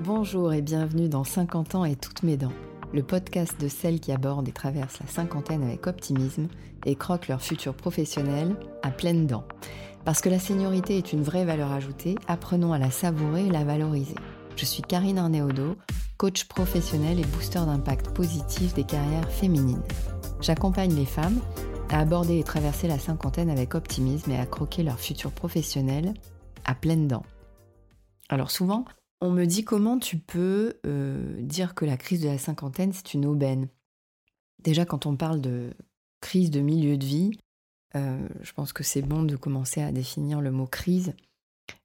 Bonjour et bienvenue dans 50 ans et toutes mes dents, le podcast de celles qui abordent et traversent la cinquantaine avec optimisme et croquent leur futur professionnel à pleines dents. Parce que la seniorité est une vraie valeur ajoutée, apprenons à la savourer et la valoriser. Je suis Karine Arnéodo, coach professionnel et booster d'impact positif des carrières féminines. J'accompagne les femmes à aborder et traverser la cinquantaine avec optimisme et à croquer leur futur professionnel à pleines dents. Alors souvent, on me dit comment tu peux euh, dire que la crise de la cinquantaine, c'est une aubaine. Déjà, quand on parle de crise de milieu de vie, euh, je pense que c'est bon de commencer à définir le mot crise.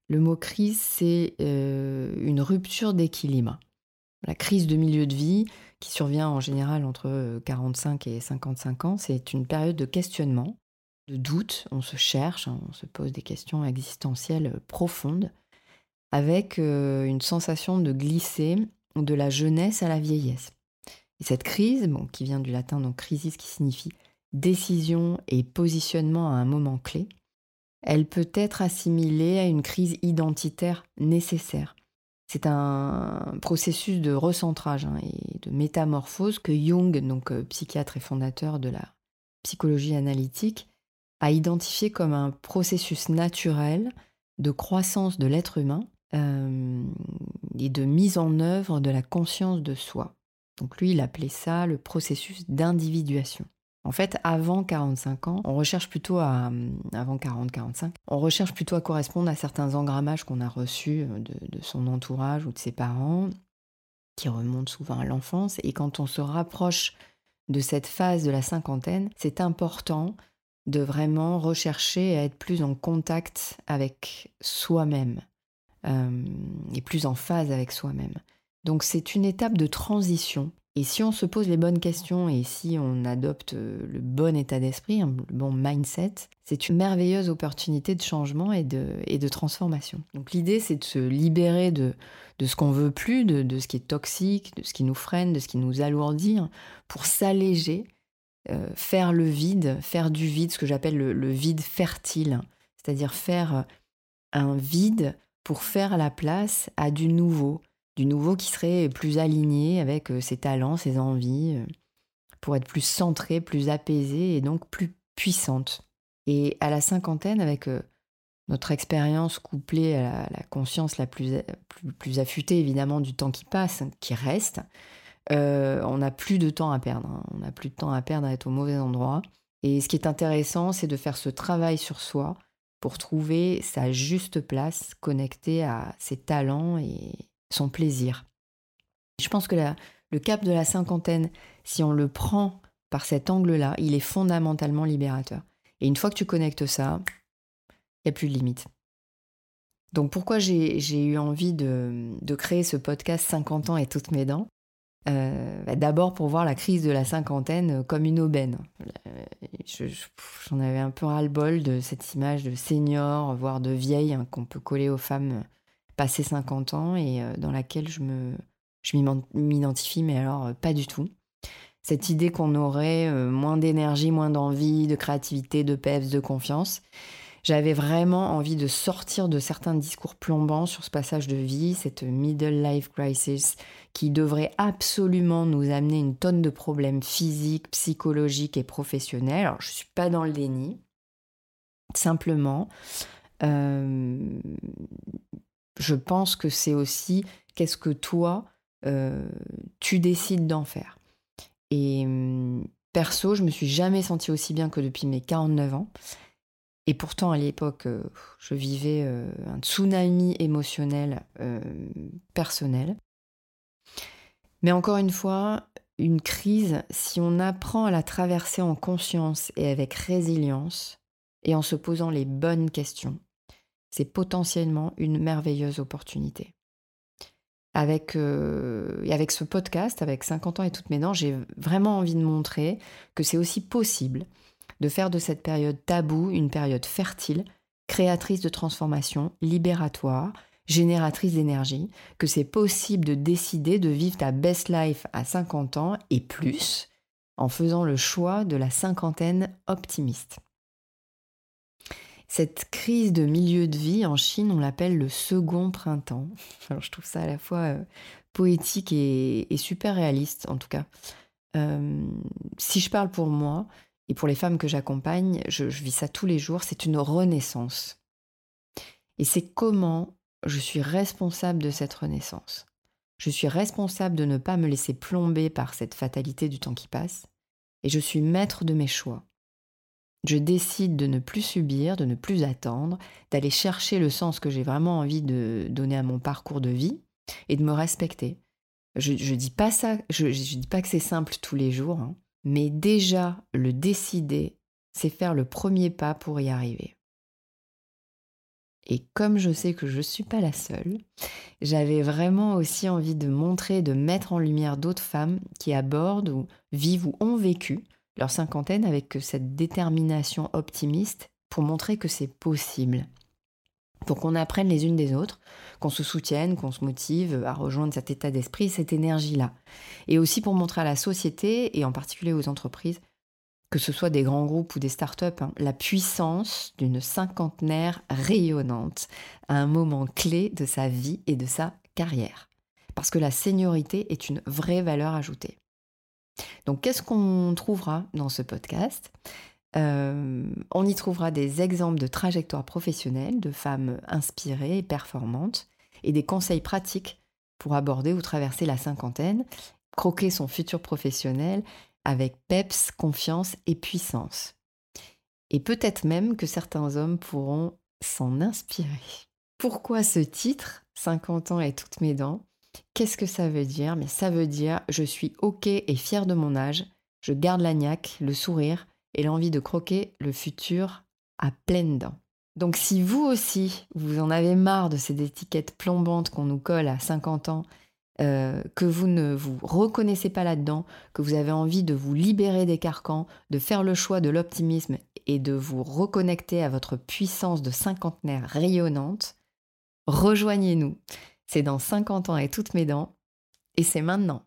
Le mot crise, c'est euh, une rupture d'équilibre. La crise de milieu de vie, qui survient en général entre 45 et 55 ans, c'est une période de questionnement, de doute, on se cherche, on se pose des questions existentielles profondes avec euh, une sensation de glisser de la jeunesse à la vieillesse. Et cette crise, bon, qui vient du latin donc crisis qui signifie décision et positionnement à un moment clé, elle peut être assimilée à une crise identitaire nécessaire. C'est un processus de recentrage hein, et de métamorphose que Jung, donc euh, psychiatre et fondateur de la psychologie analytique, a identifié comme un processus naturel de croissance de l'être humain euh, et de mise en œuvre de la conscience de soi. Donc lui, il appelait ça le processus d'individuation. En fait, avant 45 ans, on recherche plutôt à, avant 40-45, on recherche plutôt à correspondre à certains engrammages qu'on a reçus de, de, son entourage ou de ses parents, qui remontent souvent à l'enfance. Et quand on se rapproche de cette phase de la cinquantaine, c'est important de vraiment rechercher à être plus en contact avec soi-même, euh, et plus en phase avec soi-même. Donc c'est une étape de transition. Et si on se pose les bonnes questions et si on adopte euh, le bon état d'esprit, le bon mindset, c'est une merveilleuse opportunité de changement et de, et de transformation. Donc l'idée, c'est de se libérer de, de ce qu'on veut plus, de, de, ce qui est toxique, de ce qui nous freine, de ce qui nous alourdit, hein, pour s'alléger, euh, faire le vide, faire du vide, ce que j'appelle le, le, vide fertile, c'est-à-dire faire un vide pour faire la place à du nouveau, du nouveau qui serait plus aligné avec euh, ses talents, ses envies, euh, pour être plus centré, plus apaisé et donc plus puissante. Et à la cinquantaine, avec euh, notre expérience couplée à la, conscience la plus, plus, affûtée évidemment du temps qui passe, qui reste, on n'a plus de temps à perdre. Hein. On n'a plus de temps à perdre à être au mauvais endroit. Et ce qui est intéressant, c'est de faire ce travail sur soi pour trouver sa juste place connectée à ses talents et son plaisir. Je pense que le cap de la cinquantaine, si on le prend par cet angle-là, il est fondamentalement libérateur. Et une fois que tu connectes ça, il n'y a plus de limite. Donc pourquoi j'ai eu envie de, créer ce podcast 50 ans et toutes mes dents? Euh, bah, d'abord pour voir la crise de la cinquantaine comme une aubaine. Euh, j'en avais un peu ras-le-bol de cette image de senior, voire de vieille, hein, qu'on peut coller aux femmes passées 50 ans et euh, dans laquelle je me je m'identifie, mais alors pas du tout. Cette idée qu'on aurait moins d'énergie, moins d'envie, de créativité, de peps, de confiance. J'avais vraiment envie de sortir de certains discours plombants sur ce passage de vie, cette middle life crisis qui devrait absolument nous amener une tonne de problèmes physiques, psychologiques et professionnels. Alors je ne suis pas dans le déni. Simplement, euh, je pense que c'est aussi qu'est-ce que toi, euh, tu décides d'en faire. Et hum, perso, je me suis jamais sentie aussi bien que depuis mes 49 ans. Et pourtant, à l'époque, euh, je vivais euh, un tsunami émotionnel euh, personnel. Mais encore une fois, une crise, si on apprend à la traverser en conscience et avec résilience, et en se posant les bonnes questions, c'est potentiellement une merveilleuse opportunité. Avec, avec ce podcast, avec 50 ans et toutes mes dents, j'ai vraiment envie de montrer que c'est aussi possible de faire de cette période taboue une période fertile, créatrice de transformation, libératoire, génératrice d'énergie, que c'est possible de décider de vivre ta best life à 50 ans et plus en faisant le choix de la cinquantaine optimiste. Cette crise de milieu de vie, en Chine, on l'appelle le second printemps. Alors je trouve ça à la fois euh, poétique et, super réaliste, en tout cas. Euh, si je parle pour moi et pour les femmes que j'accompagne, je vis ça tous les jours, c'est une renaissance. Et c'est comment je suis responsable de cette renaissance. Je suis responsable de ne pas me laisser plomber par cette fatalité du temps qui passe, et je suis maître de mes choix. Je décide de ne plus subir, de ne plus attendre, d'aller chercher le sens que j'ai vraiment envie de donner à mon parcours de vie et de me respecter. Je ne dis pas ça, je, dis pas que c'est simple tous les jours, hein, mais déjà le décider, c'est faire le premier pas pour y arriver. Et comme je sais que je ne suis pas la seule, j'avais vraiment aussi envie de montrer, de mettre en lumière d'autres femmes qui abordent ou vivent ou ont vécu leur cinquantaine avec cette détermination optimiste pour montrer que c'est possible. Pour qu'on apprenne les unes des autres, qu'on se soutienne, qu'on se motive à rejoindre cet état d'esprit, cette énergie-là. Et aussi pour montrer à la société, et en particulier aux entreprises, que ce soit des grands groupes ou des startups, hein, la puissance d'une cinquantenaire rayonnante à un moment clé de sa vie et de sa carrière. Parce que la seniorité est une vraie valeur ajoutée. Donc qu'est-ce qu'on trouvera dans ce podcast? Euh, On y trouvera des exemples de trajectoires professionnelles de femmes inspirées et performantes et des conseils pratiques pour aborder ou traverser la cinquantaine, croquer son futur professionnel avec peps, confiance et puissance. Et peut-être même que certains hommes pourront s'en inspirer. Pourquoi ce titre 50 ans et toutes mes dents? Qu'est-ce que ça veut dire? Mais ça veut dire je suis OK et fier de mon âge, je garde la le sourire et l'envie de croquer le futur à pleines dents. Donc si vous aussi, vous en avez marre de ces étiquettes plombantes qu'on nous colle à 50 ans euh, que vous ne vous reconnaissez pas là-dedans, que vous avez envie de vous libérer des carcans, de faire le choix de l'optimisme et de vous reconnecter à votre puissance de cinquantenaire rayonnante, rejoignez-nous. C'est dans 50 ans et toutes mes dents, et c'est maintenant.